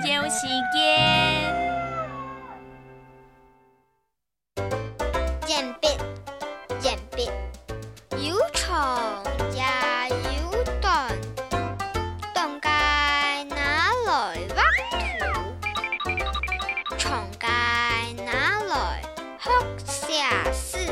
就时嘅，準備準備，要虫也要藏，藏该拿来挖土？虫该拿来哭下士？